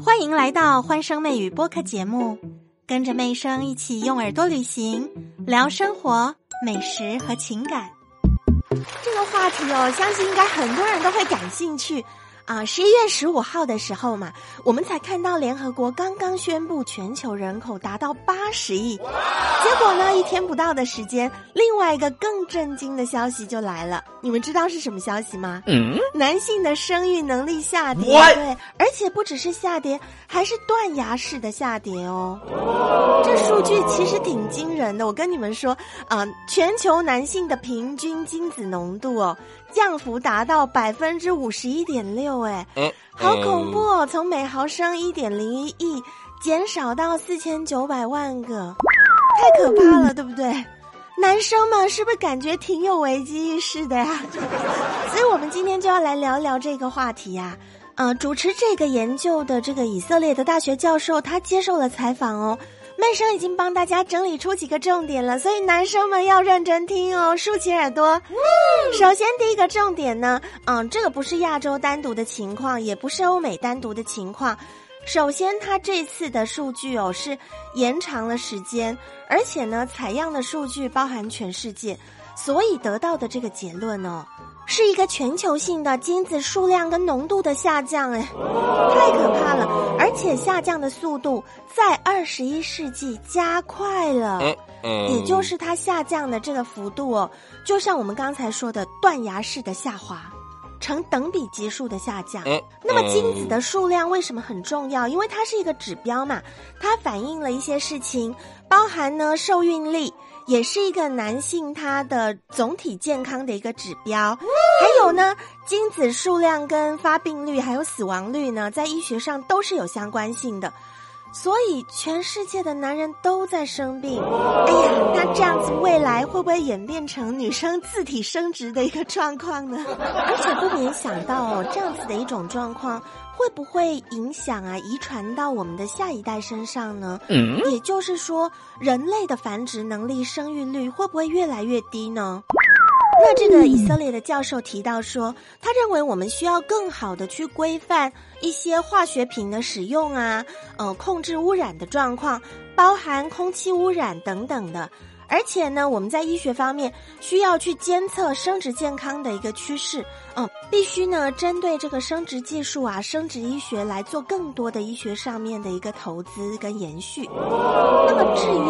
欢迎来到欢声妹语播客节目，跟着妹声一起用耳朵旅行，聊生活、美食和情感。这个话题哦，相信应该很多人都会感兴趣。啊，十一月十五号的时候嘛，我们才看到联合国刚刚宣布全球人口达到八十亿，结果呢，一天不到的时间，另外一个更震惊的消息就来了。你们知道是什么消息吗？嗯，男性的生育能力下跌，对，而且不只是下跌，还是断崖式的下跌哦。这数据其实挺惊人的，我跟你们说，啊，全球男性的平均精子浓度哦，降幅达到百分之五十一点六。哎，好恐怖哦！从每毫升一点零一亿减少到四千九百万个，太可怕了，对不对？男生们是不是感觉挺有危机意识的呀？所以我们今天就要来聊聊这个话题呀。呃，主持这个研究的这个以色列的大学教授，他接受了采访哦。妹生已经帮大家整理出几个重点了，所以男生们要认真听哦，竖起耳朵。首先，第一个重点呢，嗯，这个不是亚洲单独的情况，也不是欧美单独的情况。首先，它这次的数据哦是延长了时间，而且呢，采样的数据包含全世界，所以得到的这个结论哦。是一个全球性的精子数量跟浓度的下降，哎，太可怕了！而且下降的速度在二十一世纪加快了，也就是它下降的这个幅度哦，就像我们刚才说的断崖式的下滑，呈等比级数的下降。那么精子的数量为什么很重要？因为它是一个指标嘛，它反映了一些事情，包含呢受孕力。也是一个男性他的总体健康的一个指标，还有呢，精子数量跟发病率还有死亡率呢，在医学上都是有相关性的，所以全世界的男人都在生病。哎呀，那这样子未来会不会演变成女生自体生殖的一个状况呢？而且不免想到哦这样子的一种状况。会不会影响啊？遗传到我们的下一代身上呢？嗯，也就是说，人类的繁殖能力、生育率会不会越来越低呢？那这个以色列的教授提到说，他认为我们需要更好的去规范一些化学品的使用啊，呃，控制污染的状况，包含空气污染等等的。而且呢，我们在医学方面需要去监测生殖健康的一个趋势，嗯，必须呢针对这个生殖技术啊、生殖医学来做更多的医学上面的一个投资跟延续。那么至于，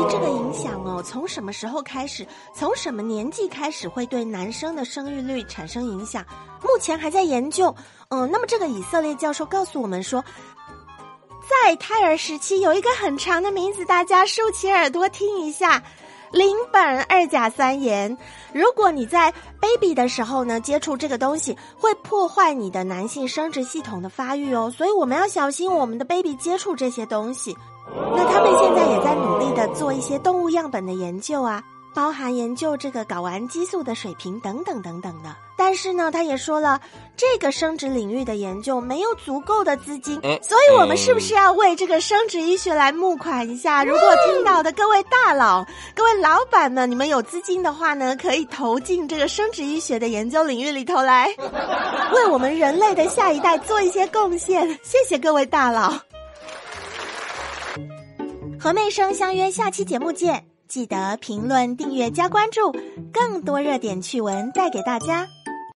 从什么时候开始，从什么年纪开始会对男生的生育率产生影响，目前还在研究。嗯，那么这个以色列教授告诉我们说，在胎儿时期有一个很长的名字，大家竖起耳朵听一下。邻苯二甲酸盐，如果你在 baby 的时候呢接触这个东西，会破坏你的男性生殖系统的发育哦，所以我们要小心我们的 baby 接触这些东西。那他们现在也在努力些动物样本的研究啊。包含研究这个睾丸激素的水平等等等等的，但是呢，他也说了，这个生殖领域的研究没有足够的资金，所以我们是不是要为这个生殖医学来募款一下？如果听到的各位大佬、各位老板们，你们有资金的话呢，可以投进这个生殖医学的研究领域里头来，为我们人类的下一代做一些贡献。谢谢各位大佬，和妹生相约下期节目见。记得评论、订阅、加关注，更多热点趣闻带给大家。